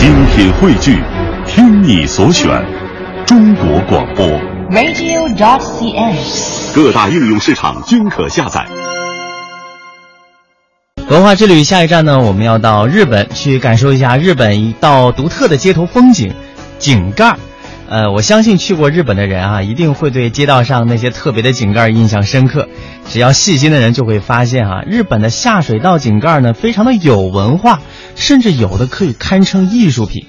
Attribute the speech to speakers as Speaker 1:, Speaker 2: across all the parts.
Speaker 1: 精品汇聚，听你所选，中国广播。
Speaker 2: radio.cn。
Speaker 1: 各大应用市场均可下载。
Speaker 3: 文化之旅下一站呢，我们要到日本去感受一下日本一道独特的街头风景——井盖。呃，我相信去过日本的人啊，一定会对街道上那些特别的井盖印象深刻。只要细心的人就会发现啊，日本的下水道井盖呢，非常的有文化，甚至有的可以堪称艺术品。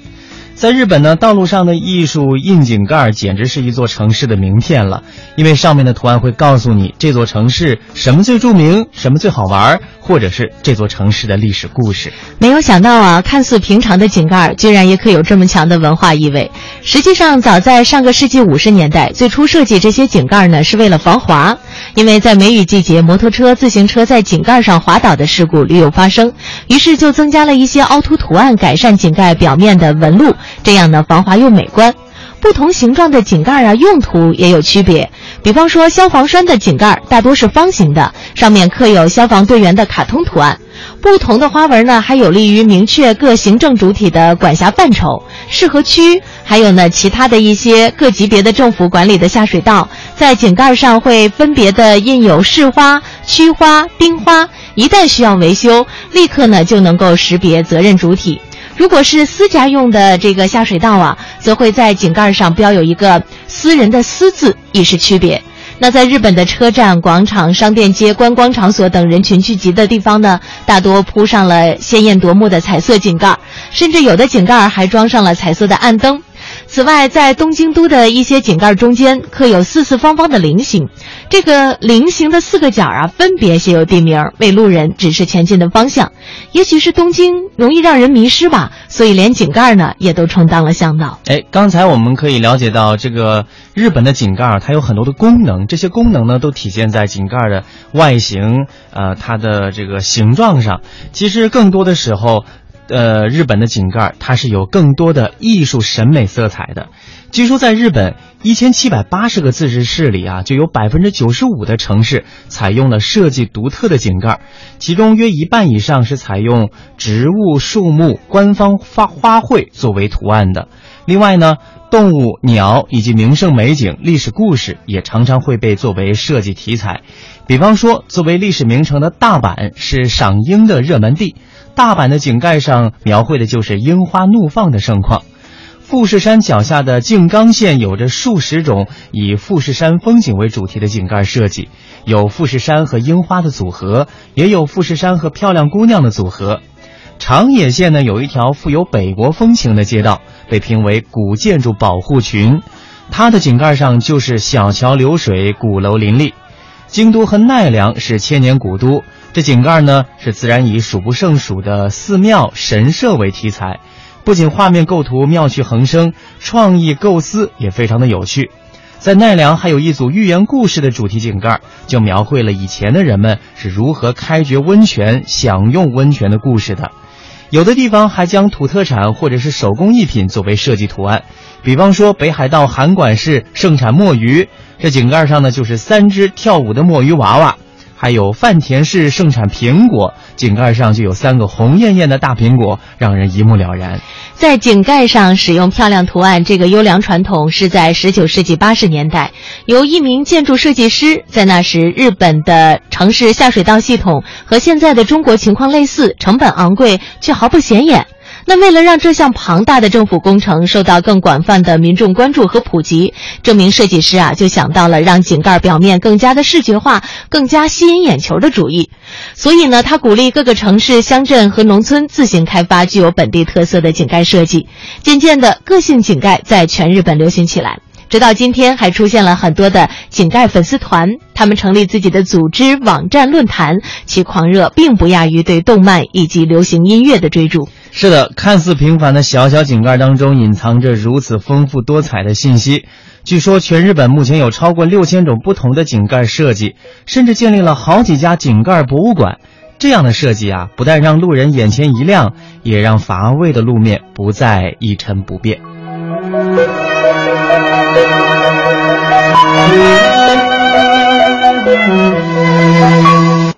Speaker 3: 在日本呢，道路上的艺术印井盖简直是一座城市的名片了，因为上面的图案会告诉你这座城市什么最著名，什么最好玩，或者是这座城市的历史故事。
Speaker 4: 没有想到啊，看似平常的井盖，居然也可有这么强的文化意味。实际上，早在上个世纪五十年代，最初设计这些井盖呢，是为了防滑。因为在梅雨季节，摩托车、自行车在井盖上滑倒的事故屡有发生，于是就增加了一些凹凸图案，改善井盖表面的纹路，这样呢防滑又美观。不同形状的井盖啊，用途也有区别。比方说，消防栓的井盖大多是方形的，上面刻有消防队员的卡通图案。不同的花纹呢，还有利于明确各行政主体的管辖范畴。适合区还有呢，其他的一些各级别的政府管理的下水道，在井盖上会分别的印有市花、区花、丁花。一旦需要维修，立刻呢就能够识别责任主体。如果是私家用的这个下水道啊，则会在井盖上标有一个“私人”的“私”字，以示区别。那在日本的车站、广场、商店街、观光场所等人群聚集的地方呢，大多铺上了鲜艳夺目的彩色井盖，甚至有的井盖还装上了彩色的暗灯。此外，在东京都的一些井盖中间刻有四四方方的菱形，这个菱形的四个角啊，分别写有地名，为路人指示前进的方向。也许是东京容易让人迷失吧，所以连井盖呢也都充当了向导。
Speaker 3: 哎，刚才我们可以了解到，这个日本的井盖它有很多的功能，这些功能呢都体现在井盖的外形，呃，它的这个形状上。其实更多的时候。呃，日本的井盖它是有更多的艺术审美色彩的。据说在日本一千七百八十个自治市里啊，就有百分之九十五的城市采用了设计独特的井盖，其中约一半以上是采用植物、树木、官方花花卉作为图案的。另外呢，动物、鸟以及名胜美景、历史故事也常常会被作为设计题材。比方说，作为历史名城的大阪是赏樱的热门地。大阪的井盖上描绘的就是樱花怒放的盛况。富士山脚下的静冈县有着数十种以富士山风景为主题的井盖设计，有富士山和樱花的组合，也有富士山和漂亮姑娘的组合。长野县呢有一条富有北国风情的街道，被评为古建筑保护群，它的井盖上就是小桥流水、鼓楼林立。京都和奈良是千年古都。这井盖呢，是自然以数不胜数的寺庙、神社为题材，不仅画面构图妙趣横生，创意构思也非常的有趣。在奈良还有一组寓言故事的主题井盖，就描绘了以前的人们是如何开掘温泉、享用温泉的故事的。有的地方还将土特产或者是手工艺品作为设计图案，比方说北海道函馆市盛产墨鱼，这井盖上呢就是三只跳舞的墨鱼娃娃。还有饭田市盛产苹果，井盖上就有三个红艳艳的大苹果，让人一目了然。
Speaker 4: 在井盖上使用漂亮图案，这个优良传统是在十九世纪八十年代，由一名建筑设计师在那时日本的城市下水道系统和现在的中国情况类似，成本昂贵却毫不显眼。那为了让这项庞大的政府工程受到更广泛的民众关注和普及，这名设计师啊就想到了让井盖表面更加的视觉化、更加吸引眼球的主意。所以呢，他鼓励各个城市、乡镇和农村自行开发具有本地特色的井盖设计。渐渐的，个性井盖在全日本流行起来。直到今天，还出现了很多的井盖粉丝团，他们成立自己的组织、网站、论坛，其狂热并不亚于对动漫以及流行音乐的追逐。
Speaker 3: 是的，看似平凡的小小井盖当中，隐藏着如此丰富多彩的信息。据说，全日本目前有超过六千种不同的井盖设计，甚至建立了好几家井盖博物馆。这样的设计啊，不但让路人眼前一亮，也让乏味的路面不再一成不变。